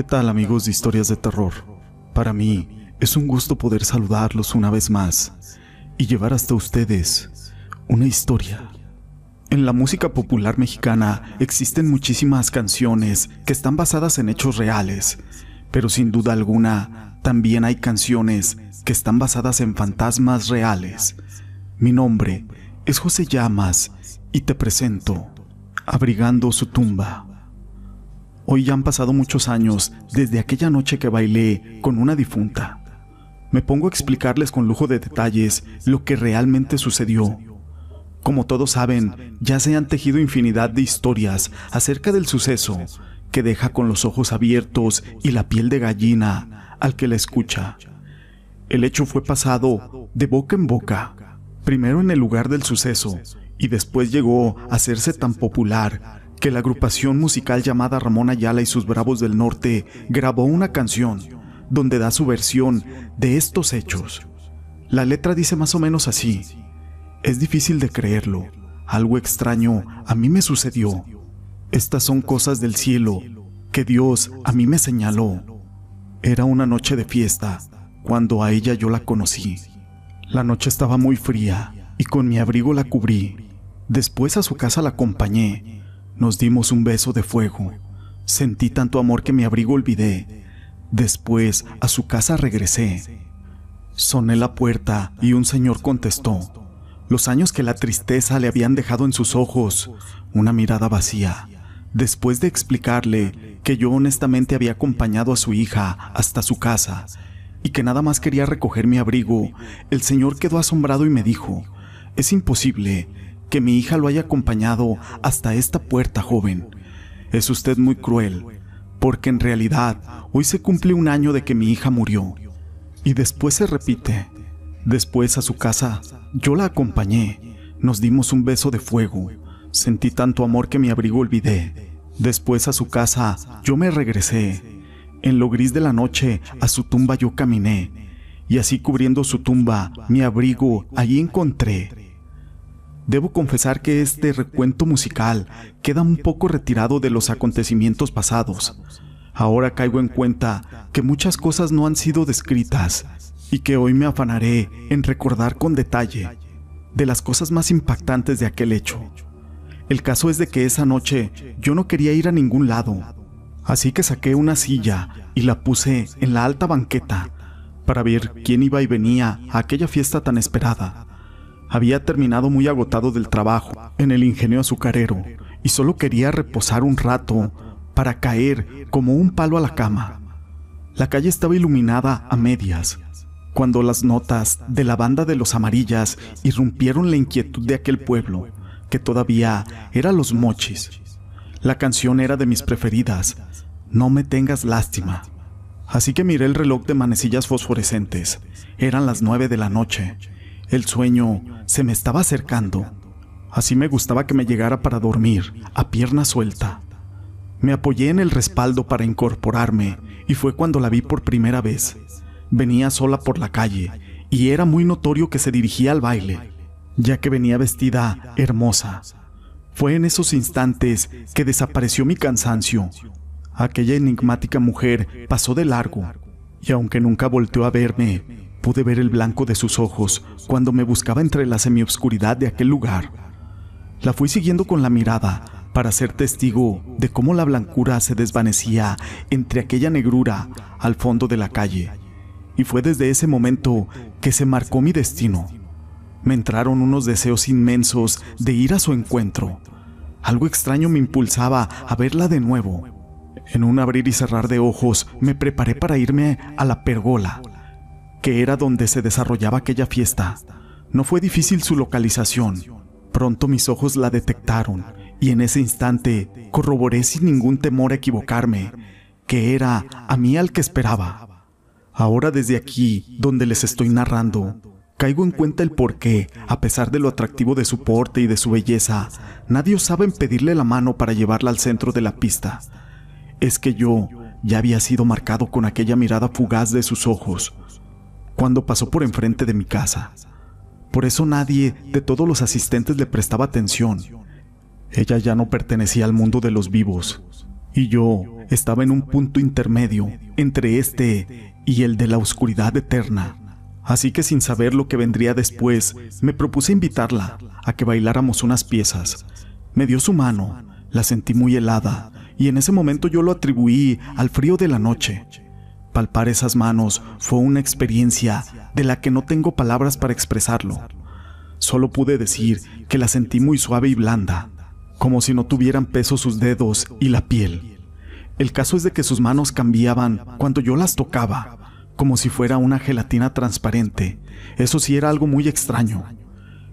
¿Qué tal amigos de historias de terror? Para mí es un gusto poder saludarlos una vez más y llevar hasta ustedes una historia. En la música popular mexicana existen muchísimas canciones que están basadas en hechos reales, pero sin duda alguna también hay canciones que están basadas en fantasmas reales. Mi nombre es José Llamas y te presento Abrigando su tumba. Hoy ya han pasado muchos años desde aquella noche que bailé con una difunta. Me pongo a explicarles con lujo de detalles lo que realmente sucedió. Como todos saben, ya se han tejido infinidad de historias acerca del suceso que deja con los ojos abiertos y la piel de gallina al que la escucha. El hecho fue pasado de boca en boca, primero en el lugar del suceso y después llegó a hacerse tan popular que la agrupación musical llamada Ramón Ayala y sus Bravos del Norte grabó una canción donde da su versión de estos hechos. La letra dice más o menos así. Es difícil de creerlo. Algo extraño a mí me sucedió. Estas son cosas del cielo que Dios a mí me señaló. Era una noche de fiesta cuando a ella yo la conocí. La noche estaba muy fría y con mi abrigo la cubrí. Después a su casa la acompañé. Nos dimos un beso de fuego. Sentí tanto amor que mi abrigo olvidé. Después a su casa regresé. Soné la puerta y un señor contestó. Los años que la tristeza le habían dejado en sus ojos, una mirada vacía. Después de explicarle que yo honestamente había acompañado a su hija hasta su casa y que nada más quería recoger mi abrigo, el señor quedó asombrado y me dijo, es imposible, que mi hija lo haya acompañado hasta esta puerta, joven. Es usted muy cruel, porque en realidad hoy se cumple un año de que mi hija murió. Y después se repite. Después a su casa, yo la acompañé. Nos dimos un beso de fuego. Sentí tanto amor que mi abrigo olvidé. Después a su casa, yo me regresé. En lo gris de la noche, a su tumba yo caminé. Y así cubriendo su tumba, mi abrigo allí encontré. Debo confesar que este recuento musical queda un poco retirado de los acontecimientos pasados. Ahora caigo en cuenta que muchas cosas no han sido descritas y que hoy me afanaré en recordar con detalle de las cosas más impactantes de aquel hecho. El caso es de que esa noche yo no quería ir a ningún lado, así que saqué una silla y la puse en la alta banqueta para ver quién iba y venía a aquella fiesta tan esperada. Había terminado muy agotado del trabajo en el ingenio azucarero y solo quería reposar un rato para caer como un palo a la cama. La calle estaba iluminada a medias, cuando las notas de la banda de los amarillas irrumpieron la inquietud de aquel pueblo, que todavía era los mochis. La canción era de mis preferidas, No me tengas lástima. Así que miré el reloj de manecillas fosforescentes. Eran las nueve de la noche el sueño se me estaba acercando. Así me gustaba que me llegara para dormir, a pierna suelta. Me apoyé en el respaldo para incorporarme y fue cuando la vi por primera vez. Venía sola por la calle y era muy notorio que se dirigía al baile, ya que venía vestida hermosa. Fue en esos instantes que desapareció mi cansancio. Aquella enigmática mujer pasó de largo y aunque nunca volteó a verme, Pude ver el blanco de sus ojos cuando me buscaba entre la semioscuridad de aquel lugar. La fui siguiendo con la mirada para ser testigo de cómo la blancura se desvanecía entre aquella negrura al fondo de la calle. Y fue desde ese momento que se marcó mi destino. Me entraron unos deseos inmensos de ir a su encuentro. Algo extraño me impulsaba a verla de nuevo. En un abrir y cerrar de ojos me preparé para irme a la pergola que era donde se desarrollaba aquella fiesta. No fue difícil su localización. Pronto mis ojos la detectaron y en ese instante corroboré sin ningún temor a equivocarme, que era a mí al que esperaba. Ahora desde aquí, donde les estoy narrando, caigo en cuenta el por qué, a pesar de lo atractivo de su porte y de su belleza, nadie osaba pedirle la mano para llevarla al centro de la pista. Es que yo ya había sido marcado con aquella mirada fugaz de sus ojos, cuando pasó por enfrente de mi casa. Por eso nadie de todos los asistentes le prestaba atención. Ella ya no pertenecía al mundo de los vivos. Y yo estaba en un punto intermedio entre este y el de la oscuridad eterna. Así que sin saber lo que vendría después, me propuse invitarla a que bailáramos unas piezas. Me dio su mano, la sentí muy helada, y en ese momento yo lo atribuí al frío de la noche. Palpar esas manos fue una experiencia de la que no tengo palabras para expresarlo. Solo pude decir que la sentí muy suave y blanda, como si no tuvieran peso sus dedos y la piel. El caso es de que sus manos cambiaban cuando yo las tocaba, como si fuera una gelatina transparente. Eso sí era algo muy extraño.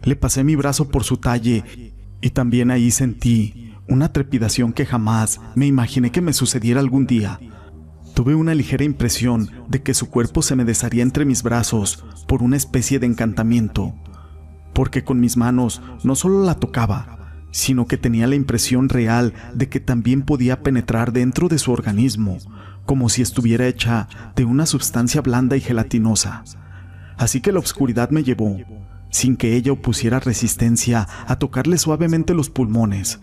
Le pasé mi brazo por su talle y también ahí sentí una trepidación que jamás me imaginé que me sucediera algún día. Tuve una ligera impresión de que su cuerpo se me desharía entre mis brazos por una especie de encantamiento, porque con mis manos no solo la tocaba, sino que tenía la impresión real de que también podía penetrar dentro de su organismo, como si estuviera hecha de una sustancia blanda y gelatinosa. Así que la oscuridad me llevó, sin que ella opusiera resistencia, a tocarle suavemente los pulmones.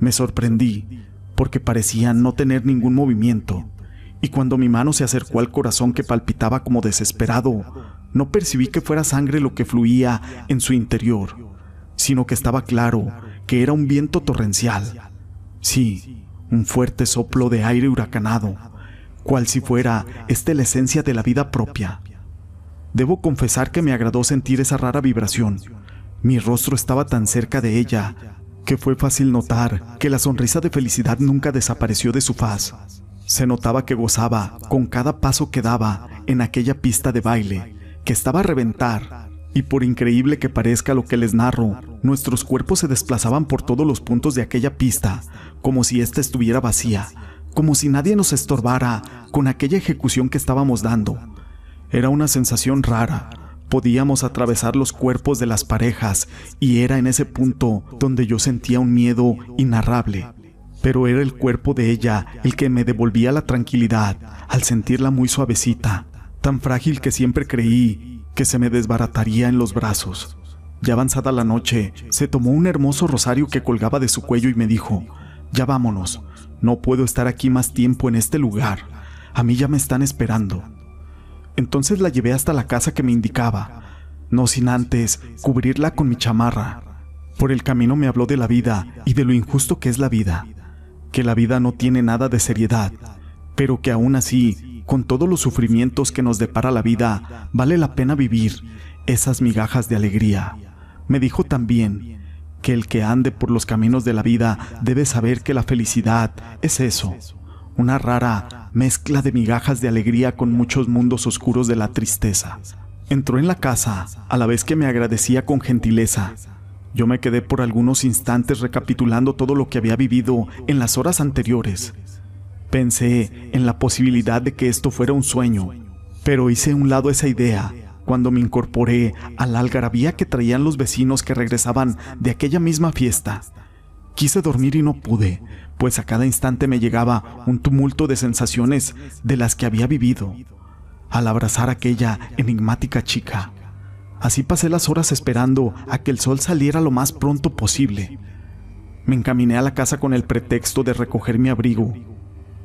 Me sorprendí, porque parecían no tener ningún movimiento y cuando mi mano se acercó al corazón que palpitaba como desesperado, no percibí que fuera sangre lo que fluía en su interior, sino que estaba claro que era un viento torrencial. Sí, un fuerte soplo de aire huracanado, cual si fuera esta la esencia de la vida propia. Debo confesar que me agradó sentir esa rara vibración. Mi rostro estaba tan cerca de ella que fue fácil notar que la sonrisa de felicidad nunca desapareció de su faz. Se notaba que gozaba con cada paso que daba en aquella pista de baile, que estaba a reventar, y por increíble que parezca lo que les narro, nuestros cuerpos se desplazaban por todos los puntos de aquella pista, como si ésta estuviera vacía, como si nadie nos estorbara con aquella ejecución que estábamos dando. Era una sensación rara, podíamos atravesar los cuerpos de las parejas y era en ese punto donde yo sentía un miedo inarrable pero era el cuerpo de ella el que me devolvía la tranquilidad al sentirla muy suavecita, tan frágil que siempre creí que se me desbarataría en los brazos. Ya avanzada la noche, se tomó un hermoso rosario que colgaba de su cuello y me dijo, ya vámonos, no puedo estar aquí más tiempo en este lugar, a mí ya me están esperando. Entonces la llevé hasta la casa que me indicaba, no sin antes cubrirla con mi chamarra. Por el camino me habló de la vida y de lo injusto que es la vida que la vida no tiene nada de seriedad, pero que aún así, con todos los sufrimientos que nos depara la vida, vale la pena vivir esas migajas de alegría. Me dijo también que el que ande por los caminos de la vida debe saber que la felicidad es eso, una rara mezcla de migajas de alegría con muchos mundos oscuros de la tristeza. Entró en la casa a la vez que me agradecía con gentileza yo me quedé por algunos instantes recapitulando todo lo que había vivido en las horas anteriores. Pensé en la posibilidad de que esto fuera un sueño, pero hice a un lado esa idea cuando me incorporé a la algarabía que traían los vecinos que regresaban de aquella misma fiesta. Quise dormir y no pude, pues a cada instante me llegaba un tumulto de sensaciones de las que había vivido al abrazar a aquella enigmática chica. Así pasé las horas esperando a que el sol saliera lo más pronto posible. Me encaminé a la casa con el pretexto de recoger mi abrigo.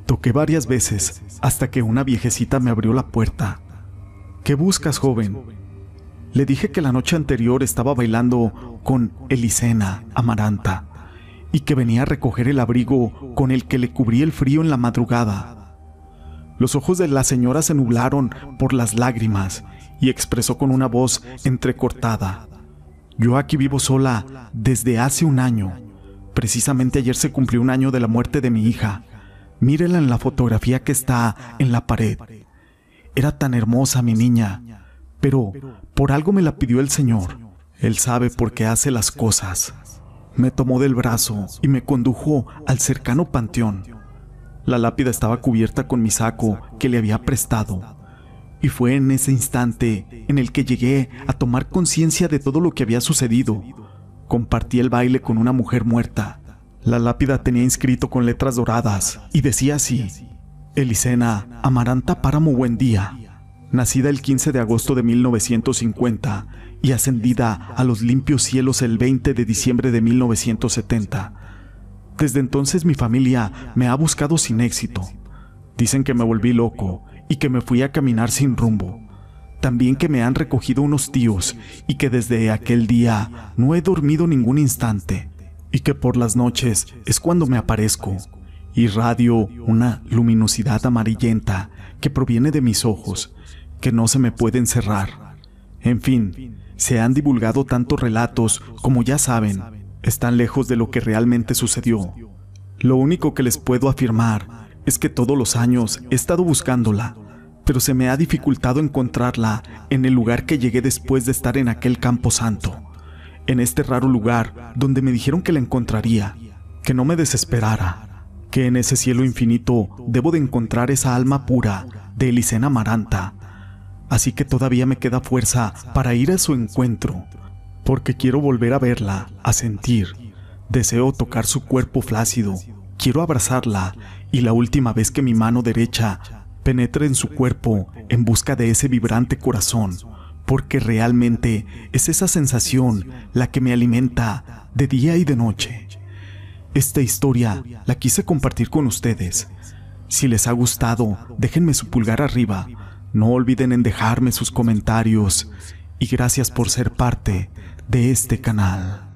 Toqué varias veces hasta que una viejecita me abrió la puerta. ¿Qué buscas, joven? Le dije que la noche anterior estaba bailando con Elisena Amaranta y que venía a recoger el abrigo con el que le cubrí el frío en la madrugada. Los ojos de la señora se nublaron por las lágrimas y expresó con una voz entrecortada, Yo aquí vivo sola desde hace un año. Precisamente ayer se cumplió un año de la muerte de mi hija. Mírela en la fotografía que está en la pared. Era tan hermosa mi niña, pero por algo me la pidió el Señor. Él sabe por qué hace las cosas. Me tomó del brazo y me condujo al cercano panteón. La lápida estaba cubierta con mi saco que le había prestado. Y fue en ese instante en el que llegué a tomar conciencia de todo lo que había sucedido. Compartí el baile con una mujer muerta. La lápida tenía inscrito con letras doradas y decía así, Elisena Amaranta Páramo Buendía, nacida el 15 de agosto de 1950 y ascendida a los limpios cielos el 20 de diciembre de 1970. Desde entonces mi familia me ha buscado sin éxito. Dicen que me volví loco y que me fui a caminar sin rumbo. También que me han recogido unos tíos y que desde aquel día no he dormido ningún instante y que por las noches es cuando me aparezco y radio una luminosidad amarillenta que proviene de mis ojos que no se me pueden cerrar. En fin, se han divulgado tantos relatos como ya saben, están lejos de lo que realmente sucedió. Lo único que les puedo afirmar es que todos los años he estado buscándola, pero se me ha dificultado encontrarla en el lugar que llegué después de estar en aquel campo santo, en este raro lugar donde me dijeron que la encontraría, que no me desesperara, que en ese cielo infinito debo de encontrar esa alma pura de Elisena Amaranta, así que todavía me queda fuerza para ir a su encuentro, porque quiero volver a verla, a sentir. Deseo tocar su cuerpo flácido, quiero abrazarla y la última vez que mi mano derecha penetre en su cuerpo en busca de ese vibrante corazón, porque realmente es esa sensación la que me alimenta de día y de noche. Esta historia la quise compartir con ustedes. Si les ha gustado, déjenme su pulgar arriba no olviden en dejarme sus comentarios y gracias por ser parte de este canal.